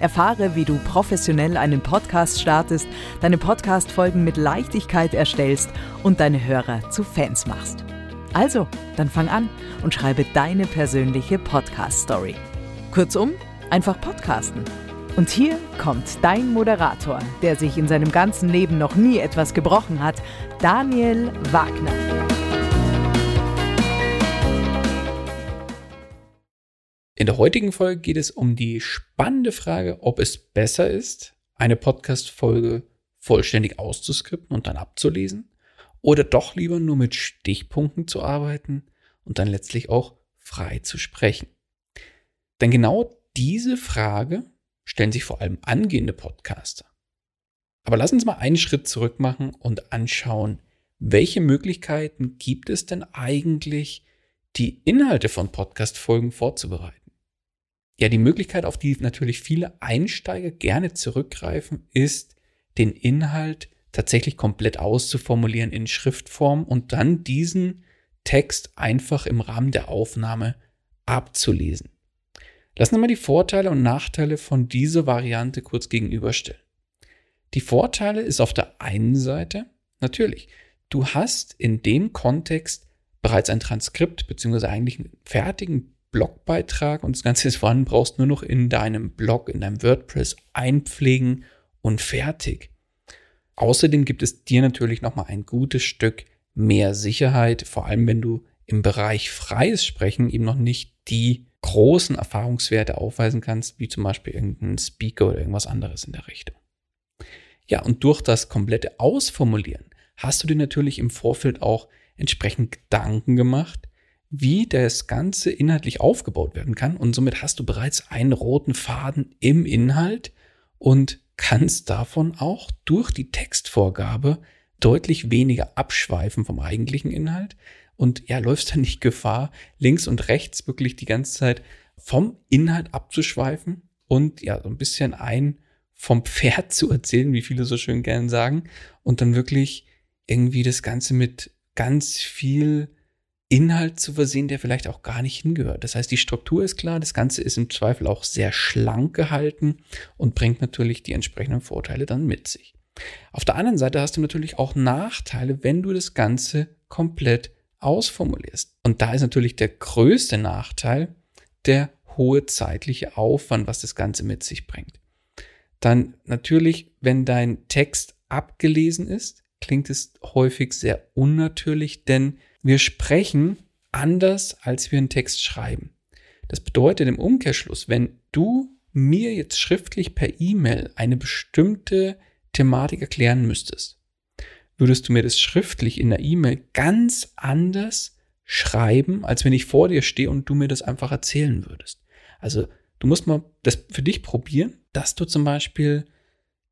Erfahre, wie du professionell einen Podcast startest, deine Podcast-Folgen mit Leichtigkeit erstellst und deine Hörer zu Fans machst. Also, dann fang an und schreibe deine persönliche Podcast-Story. Kurzum, einfach podcasten. Und hier kommt dein Moderator, der sich in seinem ganzen Leben noch nie etwas gebrochen hat, Daniel Wagner. In der heutigen Folge geht es um die spannende Frage, ob es besser ist, eine Podcast-Folge vollständig auszuskripten und dann abzulesen oder doch lieber nur mit Stichpunkten zu arbeiten und dann letztlich auch frei zu sprechen. Denn genau diese Frage stellen sich vor allem angehende Podcaster. Aber lass uns mal einen Schritt zurück machen und anschauen, welche Möglichkeiten gibt es denn eigentlich, die Inhalte von Podcast-Folgen vorzubereiten? Ja, die Möglichkeit, auf die natürlich viele Einsteiger gerne zurückgreifen, ist, den Inhalt tatsächlich komplett auszuformulieren in Schriftform und dann diesen Text einfach im Rahmen der Aufnahme abzulesen. Lassen wir mal die Vorteile und Nachteile von dieser Variante kurz gegenüberstellen. Die Vorteile ist auf der einen Seite natürlich, du hast in dem Kontext bereits ein Transkript beziehungsweise eigentlich einen fertigen Blogbeitrag und das Ganze ist vorhanden, brauchst nur noch in deinem Blog, in deinem WordPress einpflegen und fertig. Außerdem gibt es dir natürlich nochmal ein gutes Stück mehr Sicherheit, vor allem wenn du im Bereich freies Sprechen eben noch nicht die großen Erfahrungswerte aufweisen kannst, wie zum Beispiel irgendein Speaker oder irgendwas anderes in der Richtung. Ja, und durch das komplette Ausformulieren hast du dir natürlich im Vorfeld auch entsprechend Gedanken gemacht, wie das Ganze inhaltlich aufgebaut werden kann. Und somit hast du bereits einen roten Faden im Inhalt und kannst davon auch durch die Textvorgabe deutlich weniger abschweifen vom eigentlichen Inhalt und ja, läufst dann nicht Gefahr, links und rechts wirklich die ganze Zeit vom Inhalt abzuschweifen und ja, so ein bisschen ein vom Pferd zu erzählen, wie viele so schön gern sagen, und dann wirklich irgendwie das Ganze mit ganz viel Inhalt zu versehen, der vielleicht auch gar nicht hingehört. Das heißt, die Struktur ist klar, das Ganze ist im Zweifel auch sehr schlank gehalten und bringt natürlich die entsprechenden Vorteile dann mit sich. Auf der anderen Seite hast du natürlich auch Nachteile, wenn du das Ganze komplett ausformulierst. Und da ist natürlich der größte Nachteil der hohe zeitliche Aufwand, was das Ganze mit sich bringt. Dann natürlich, wenn dein Text abgelesen ist, klingt es häufig sehr unnatürlich, denn wir sprechen anders, als wir einen Text schreiben. Das bedeutet im Umkehrschluss, wenn du mir jetzt schriftlich per E-Mail eine bestimmte Thematik erklären müsstest, würdest du mir das schriftlich in der E-Mail ganz anders schreiben, als wenn ich vor dir stehe und du mir das einfach erzählen würdest. Also du musst mal das für dich probieren, dass du zum Beispiel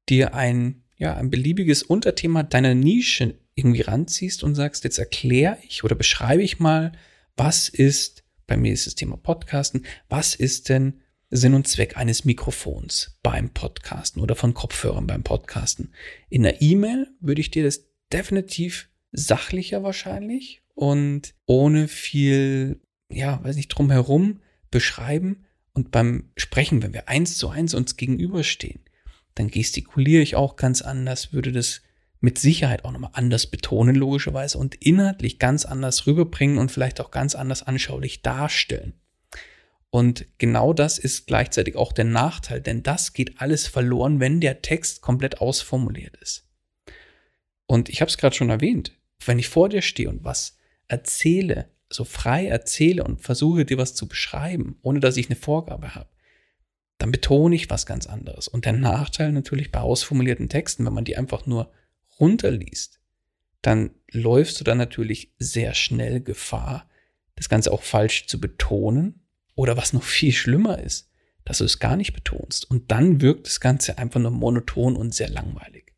dir ein, ja, ein beliebiges Unterthema deiner Nische irgendwie ranziehst und sagst, jetzt erkläre ich oder beschreibe ich mal, was ist, bei mir ist das Thema Podcasten, was ist denn Sinn und Zweck eines Mikrofons beim Podcasten oder von Kopfhörern beim Podcasten. In der E-Mail würde ich dir das definitiv sachlicher wahrscheinlich und ohne viel, ja, weiß nicht, drumherum beschreiben. Und beim Sprechen, wenn wir eins zu eins uns gegenüberstehen, dann gestikuliere ich auch ganz anders, würde das mit Sicherheit auch nochmal anders betonen, logischerweise, und inhaltlich ganz anders rüberbringen und vielleicht auch ganz anders anschaulich darstellen. Und genau das ist gleichzeitig auch der Nachteil, denn das geht alles verloren, wenn der Text komplett ausformuliert ist. Und ich habe es gerade schon erwähnt, wenn ich vor dir stehe und was erzähle, so frei erzähle und versuche dir was zu beschreiben, ohne dass ich eine Vorgabe habe, dann betone ich was ganz anderes. Und der Nachteil natürlich bei ausformulierten Texten, wenn man die einfach nur runterliest, dann läufst du dann natürlich sehr schnell Gefahr, das Ganze auch falsch zu betonen oder was noch viel schlimmer ist, dass du es gar nicht betonst. Und dann wirkt das Ganze einfach nur monoton und sehr langweilig.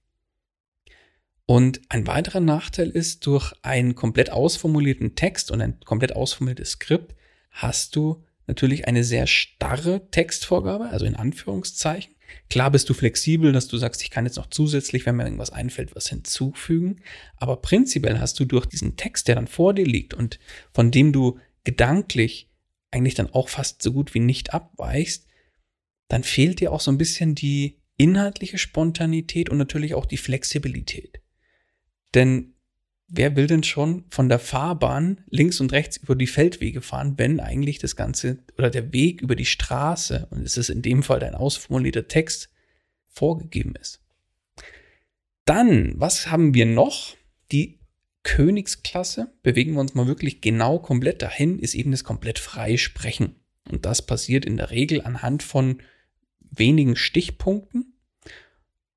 Und ein weiterer Nachteil ist, durch einen komplett ausformulierten Text und ein komplett ausformuliertes Skript hast du natürlich eine sehr starre Textvorgabe, also in Anführungszeichen. Klar bist du flexibel, dass du sagst, ich kann jetzt noch zusätzlich, wenn mir irgendwas einfällt, was hinzufügen. Aber prinzipiell hast du durch diesen Text, der dann vor dir liegt und von dem du gedanklich eigentlich dann auch fast so gut wie nicht abweichst, dann fehlt dir auch so ein bisschen die inhaltliche Spontanität und natürlich auch die Flexibilität. Denn wer will denn schon von der Fahrbahn links und rechts über die Feldwege fahren, wenn eigentlich das Ganze oder der Weg über die Straße, und es ist in dem Fall ein ausformulierter Text, vorgegeben ist. Dann, was haben wir noch? Die Königsklasse, bewegen wir uns mal wirklich genau komplett dahin, ist eben das komplett freie Sprechen. Und das passiert in der Regel anhand von wenigen Stichpunkten.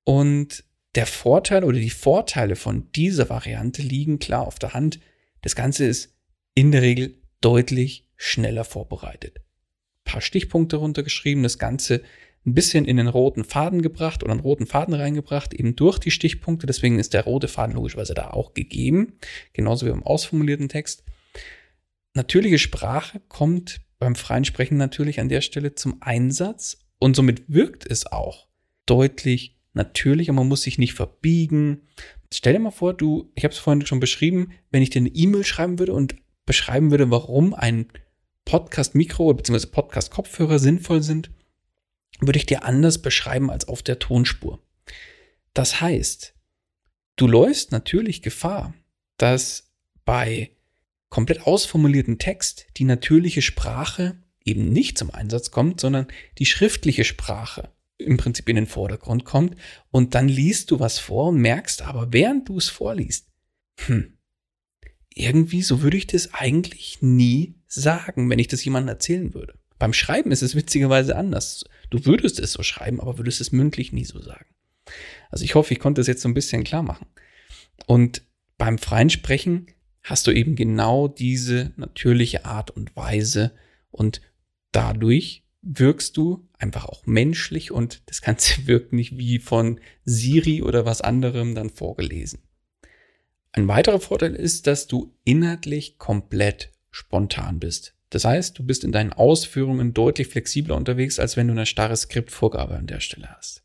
Und der Vorteil oder die Vorteile von dieser Variante liegen klar auf der Hand. Das Ganze ist in der Regel deutlich schneller vorbereitet. Ein paar Stichpunkte runtergeschrieben, das Ganze ein bisschen in den roten Faden gebracht oder einen roten Faden reingebracht, eben durch die Stichpunkte. Deswegen ist der rote Faden logischerweise da auch gegeben, genauso wie beim ausformulierten Text. Natürliche Sprache kommt beim freien Sprechen natürlich an der Stelle zum Einsatz und somit wirkt es auch deutlich natürlicher, man muss sich nicht verbiegen. Stell dir mal vor, du, ich habe es vorhin schon beschrieben, wenn ich dir eine E-Mail schreiben würde und beschreiben würde, warum ein Podcast-Mikro bzw. Podcast-Kopfhörer sinnvoll sind, würde ich dir anders beschreiben als auf der Tonspur. Das heißt, du läufst natürlich Gefahr, dass bei komplett ausformulierten Text die natürliche Sprache eben nicht zum Einsatz kommt, sondern die schriftliche Sprache im Prinzip in den Vordergrund kommt und dann liest du was vor und merkst aber, während du es vorliest, hm, irgendwie so würde ich das eigentlich nie sagen, wenn ich das jemandem erzählen würde. Beim Schreiben ist es witzigerweise anders. Du würdest es so schreiben, aber würdest es mündlich nie so sagen. Also ich hoffe, ich konnte es jetzt so ein bisschen klar machen. Und beim freien Sprechen hast du eben genau diese natürliche Art und Weise und dadurch wirkst du einfach auch menschlich und das Ganze wirkt nicht wie von Siri oder was anderem dann vorgelesen. Ein weiterer Vorteil ist, dass du inhaltlich komplett spontan bist. Das heißt, du bist in deinen Ausführungen deutlich flexibler unterwegs, als wenn du eine starre Skriptvorgabe an der Stelle hast.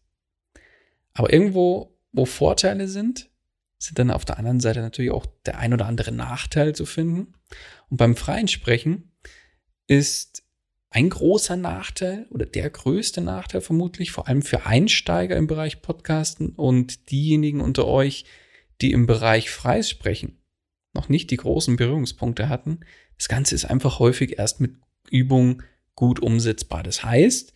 Aber irgendwo, wo Vorteile sind, sind dann auf der anderen Seite natürlich auch der ein oder andere Nachteil zu finden. Und beim freien Sprechen ist ein großer Nachteil oder der größte Nachteil vermutlich, vor allem für Einsteiger im Bereich Podcasten und diejenigen unter euch, die im Bereich Freisprechen noch nicht die großen Berührungspunkte hatten. Das Ganze ist einfach häufig erst mit Übung gut umsetzbar. Das heißt,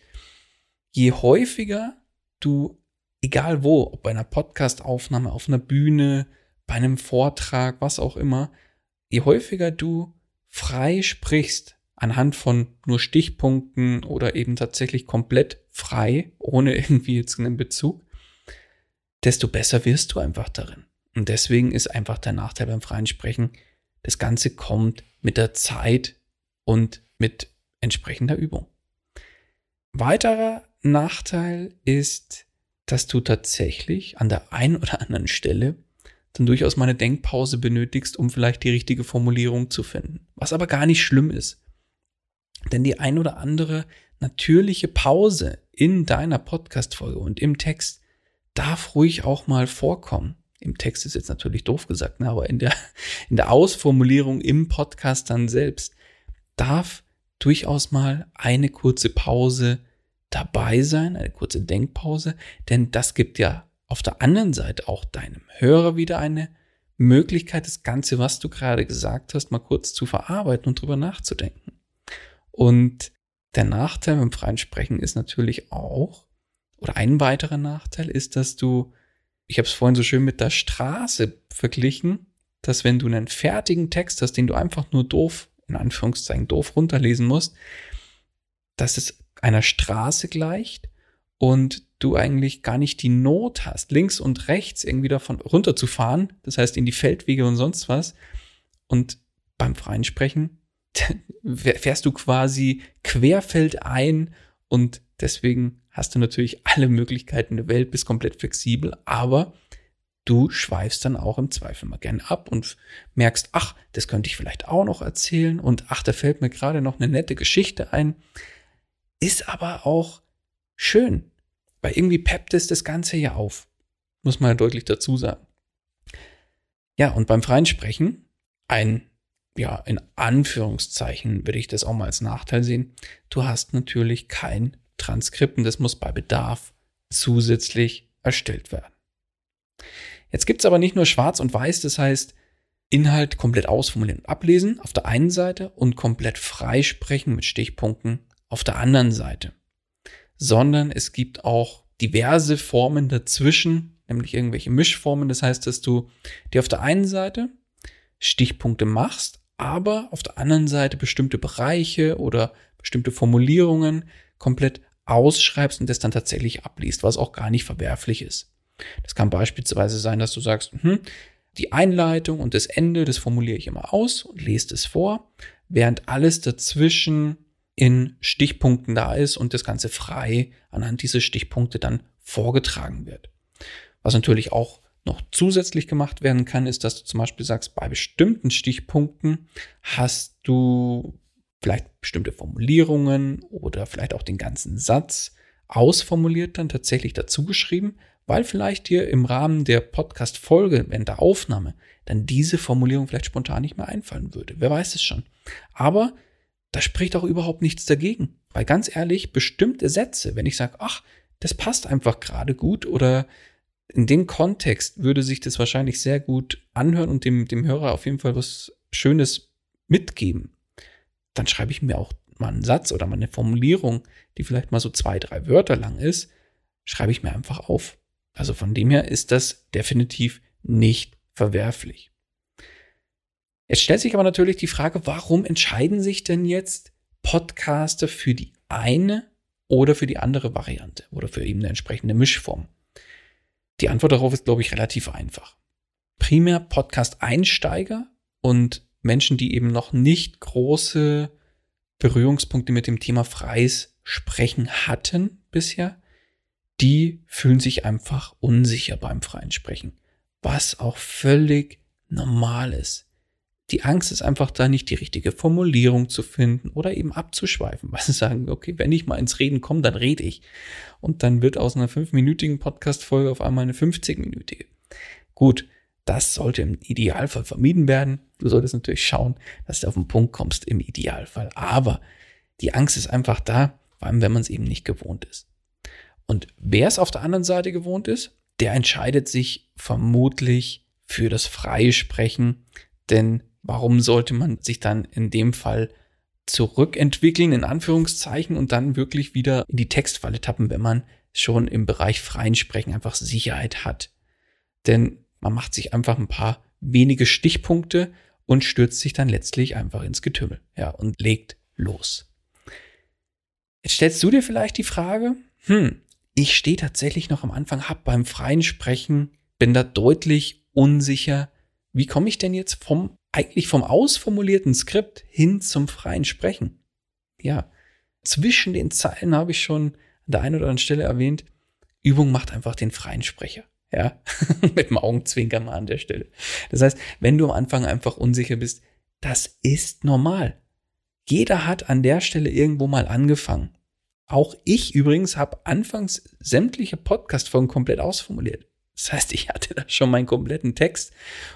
je häufiger du, egal wo, ob bei einer Podcastaufnahme, auf einer Bühne, bei einem Vortrag, was auch immer, je häufiger du frei sprichst, anhand von nur Stichpunkten oder eben tatsächlich komplett frei, ohne irgendwie jetzt einen Bezug, desto besser wirst du einfach darin. Und deswegen ist einfach der Nachteil beim freien Sprechen, das Ganze kommt mit der Zeit und mit entsprechender Übung. Weiterer Nachteil ist, dass du tatsächlich an der einen oder anderen Stelle dann durchaus mal eine Denkpause benötigst, um vielleicht die richtige Formulierung zu finden. Was aber gar nicht schlimm ist. Denn die ein oder andere natürliche Pause in deiner Podcast-Folge und im Text darf ruhig auch mal vorkommen. im Text ist jetzt natürlich doof gesagt, ne, aber in der, in der Ausformulierung im Podcast dann selbst darf durchaus mal eine kurze Pause dabei sein, eine kurze Denkpause, denn das gibt ja auf der anderen Seite auch deinem Hörer wieder eine Möglichkeit, das Ganze, was du gerade gesagt hast, mal kurz zu verarbeiten und drüber nachzudenken. Und der Nachteil beim freien Sprechen ist natürlich auch, oder ein weiterer Nachteil ist, dass du, ich habe es vorhin so schön mit der Straße verglichen, dass wenn du einen fertigen Text hast, den du einfach nur doof, in Anführungszeichen doof runterlesen musst, dass es einer Straße gleicht und du eigentlich gar nicht die Not hast, links und rechts irgendwie davon runterzufahren, das heißt in die Feldwege und sonst was. Und beim freien Sprechen fährst du quasi querfeldein und deswegen hast du natürlich alle Möglichkeiten der Welt, bist komplett flexibel, aber du schweifst dann auch im Zweifel mal gern ab und merkst, ach, das könnte ich vielleicht auch noch erzählen und ach, da fällt mir gerade noch eine nette Geschichte ein. Ist aber auch schön, weil irgendwie peppt es das Ganze ja auf. Muss man ja deutlich dazu sagen. Ja, und beim freien Sprechen, ein, ja, in Anführungszeichen würde ich das auch mal als Nachteil sehen. Du hast natürlich kein Transkript und das muss bei Bedarf zusätzlich erstellt werden. Jetzt gibt es aber nicht nur schwarz und weiß, das heißt, Inhalt komplett ausformulieren und ablesen auf der einen Seite und komplett freisprechen mit Stichpunkten auf der anderen Seite sondern es gibt auch diverse Formen dazwischen, nämlich irgendwelche Mischformen. Das heißt, dass du dir auf der einen Seite Stichpunkte machst, aber auf der anderen Seite bestimmte Bereiche oder bestimmte Formulierungen komplett ausschreibst und das dann tatsächlich abliest, was auch gar nicht verwerflich ist. Das kann beispielsweise sein, dass du sagst, hm, die Einleitung und das Ende, das formuliere ich immer aus und lese es vor, während alles dazwischen in Stichpunkten da ist und das Ganze frei anhand dieser Stichpunkte dann vorgetragen wird. Was natürlich auch noch zusätzlich gemacht werden kann, ist, dass du zum Beispiel sagst, bei bestimmten Stichpunkten hast du vielleicht bestimmte Formulierungen oder vielleicht auch den ganzen Satz ausformuliert dann tatsächlich dazu geschrieben, weil vielleicht dir im Rahmen der Podcast-Folge, während der Aufnahme, dann diese Formulierung vielleicht spontan nicht mehr einfallen würde. Wer weiß es schon. Aber da spricht auch überhaupt nichts dagegen. Weil ganz ehrlich, bestimmte Sätze, wenn ich sage, ach, das passt einfach gerade gut oder in dem Kontext würde sich das wahrscheinlich sehr gut anhören und dem, dem Hörer auf jeden Fall was Schönes mitgeben, dann schreibe ich mir auch mal einen Satz oder mal eine Formulierung, die vielleicht mal so zwei, drei Wörter lang ist, schreibe ich mir einfach auf. Also von dem her ist das definitiv nicht verwerflich. Jetzt stellt sich aber natürlich die Frage, warum entscheiden sich denn jetzt Podcaster für die eine oder für die andere Variante oder für eben eine entsprechende Mischform? Die Antwort darauf ist, glaube ich, relativ einfach. Primär Podcast-Einsteiger und Menschen, die eben noch nicht große Berührungspunkte mit dem Thema freies Sprechen hatten bisher, die fühlen sich einfach unsicher beim freien Sprechen, was auch völlig normal ist. Die Angst ist einfach da, nicht die richtige Formulierung zu finden oder eben abzuschweifen, weil sie sagen, okay, wenn ich mal ins Reden komme, dann rede ich. Und dann wird aus einer fünfminütigen Podcast-Folge auf einmal eine 50-minütige. Gut, das sollte im Idealfall vermieden werden. Du solltest natürlich schauen, dass du auf den Punkt kommst im Idealfall. Aber die Angst ist einfach da, vor allem wenn man es eben nicht gewohnt ist. Und wer es auf der anderen Seite gewohnt ist, der entscheidet sich vermutlich für das freie Sprechen, denn warum sollte man sich dann in dem Fall zurückentwickeln, in Anführungszeichen, und dann wirklich wieder in die Textfalle tappen, wenn man schon im Bereich freien Sprechen einfach Sicherheit hat. Denn man macht sich einfach ein paar wenige Stichpunkte und stürzt sich dann letztlich einfach ins Getümmel, ja, und legt los. Jetzt stellst du dir vielleicht die Frage, hm, ich stehe tatsächlich noch am Anfang, hab beim freien Sprechen, bin da deutlich unsicher. Wie komme ich denn jetzt vom eigentlich vom ausformulierten Skript hin zum freien Sprechen. Ja, zwischen den Zeilen habe ich schon an der einen oder anderen Stelle erwähnt, Übung macht einfach den freien Sprecher. Ja, mit dem Augenzwinkern mal an der Stelle. Das heißt, wenn du am Anfang einfach unsicher bist, das ist normal. Jeder hat an der Stelle irgendwo mal angefangen. Auch ich übrigens habe anfangs sämtliche Podcast-Folgen komplett ausformuliert. Das heißt, ich hatte da schon meinen kompletten Text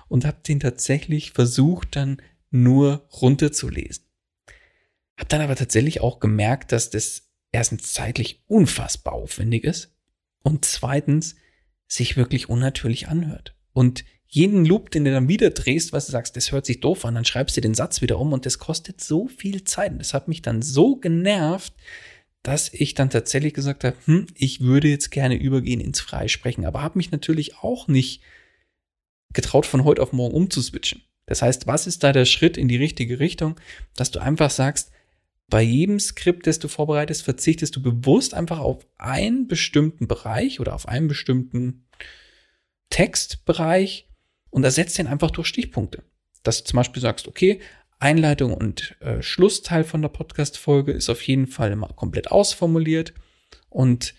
und habe den tatsächlich versucht, dann nur runterzulesen. Hab dann aber tatsächlich auch gemerkt, dass das erstens zeitlich unfassbar aufwendig ist und zweitens sich wirklich unnatürlich anhört. Und jeden Loop, den du dann wieder drehst, was du sagst, das hört sich doof an, dann schreibst du den Satz wieder um und das kostet so viel Zeit. Und das hat mich dann so genervt, dass ich dann tatsächlich gesagt habe, hm, ich würde jetzt gerne übergehen ins Freisprechen, aber habe mich natürlich auch nicht getraut, von heute auf morgen umzuswitchen. Das heißt, was ist da der Schritt in die richtige Richtung, dass du einfach sagst, bei jedem Skript, das du vorbereitest, verzichtest du bewusst einfach auf einen bestimmten Bereich oder auf einen bestimmten Textbereich und ersetzt den einfach durch Stichpunkte. Dass du zum Beispiel sagst, okay, Einleitung und äh, Schlussteil von der Podcast-Folge ist auf jeden Fall immer komplett ausformuliert. Und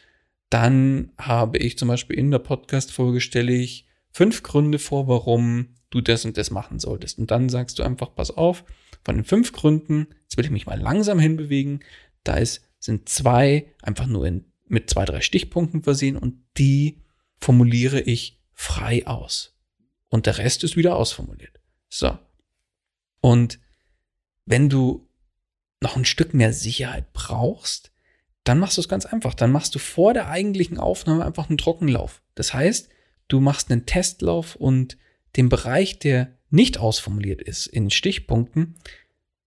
dann habe ich zum Beispiel in der Podcast-Folge stelle ich fünf Gründe vor, warum du das und das machen solltest. Und dann sagst du einfach, pass auf, von den fünf Gründen, jetzt will ich mich mal langsam hinbewegen, da ist, sind zwei einfach nur in, mit zwei, drei Stichpunkten versehen und die formuliere ich frei aus. Und der Rest ist wieder ausformuliert. So. Und wenn du noch ein Stück mehr Sicherheit brauchst, dann machst du es ganz einfach. Dann machst du vor der eigentlichen Aufnahme einfach einen Trockenlauf. Das heißt, du machst einen Testlauf und den Bereich, der nicht ausformuliert ist in Stichpunkten,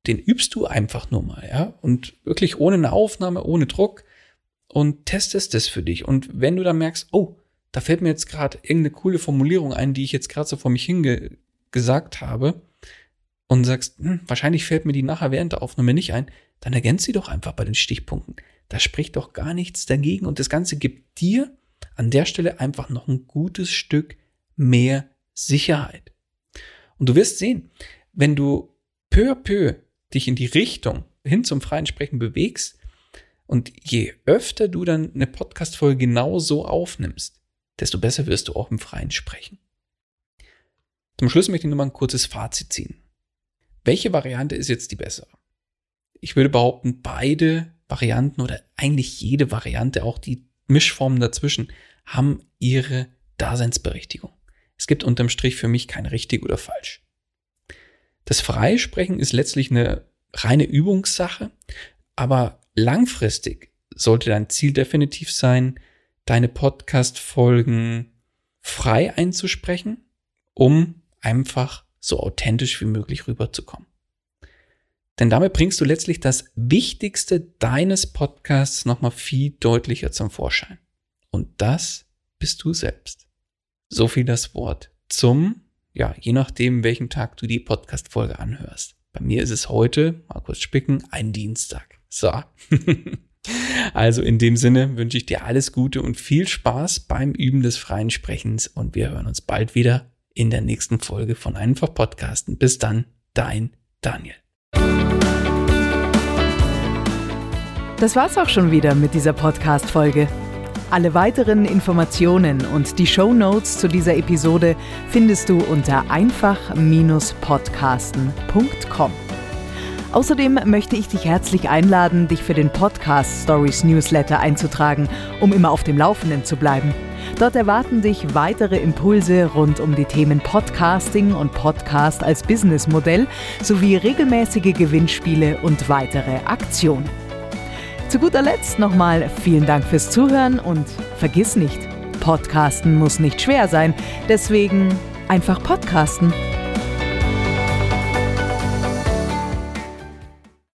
den übst du einfach nur mal, ja, und wirklich ohne eine Aufnahme, ohne Druck und testest es für dich. Und wenn du dann merkst, oh, da fällt mir jetzt gerade irgendeine coole Formulierung ein, die ich jetzt gerade so vor mich hingesagt habe, und sagst, hm, wahrscheinlich fällt mir die nachher während der Aufnahme nicht ein, dann ergänzt sie doch einfach bei den Stichpunkten. Da spricht doch gar nichts dagegen und das Ganze gibt dir an der Stelle einfach noch ein gutes Stück mehr Sicherheit. Und du wirst sehen, wenn du peu à peu dich in die Richtung hin zum freien Sprechen bewegst und je öfter du dann eine Podcast-Folge genau so aufnimmst, desto besser wirst du auch im freien Sprechen. Zum Schluss möchte ich nur mal ein kurzes Fazit ziehen. Welche Variante ist jetzt die bessere? Ich würde behaupten, beide Varianten oder eigentlich jede Variante, auch die Mischformen dazwischen, haben ihre Daseinsberechtigung. Es gibt unterm Strich für mich kein richtig oder falsch. Das Freisprechen ist letztlich eine reine Übungssache, aber langfristig sollte dein Ziel definitiv sein, deine Podcast-Folgen frei einzusprechen, um einfach so authentisch wie möglich rüberzukommen. Denn damit bringst du letztlich das Wichtigste deines Podcasts nochmal viel deutlicher zum Vorschein. Und das bist du selbst. So viel das Wort zum, ja, je nachdem, welchen Tag du die Podcast-Folge anhörst. Bei mir ist es heute, mal kurz spicken, ein Dienstag. So. also in dem Sinne wünsche ich dir alles Gute und viel Spaß beim Üben des freien Sprechens und wir hören uns bald wieder in der nächsten Folge von Einfach Podcasten. Bis dann, dein Daniel. Das war's auch schon wieder mit dieser Podcast-Folge. Alle weiteren Informationen und die Show Notes zu dieser Episode findest du unter einfach-podcasten.com. Außerdem möchte ich dich herzlich einladen, dich für den Podcast Stories Newsletter einzutragen, um immer auf dem Laufenden zu bleiben. Dort erwarten dich weitere Impulse rund um die Themen Podcasting und Podcast als Businessmodell sowie regelmäßige Gewinnspiele und weitere Aktionen. Zu guter Letzt nochmal vielen Dank fürs Zuhören und vergiss nicht, Podcasten muss nicht schwer sein, deswegen einfach podcasten.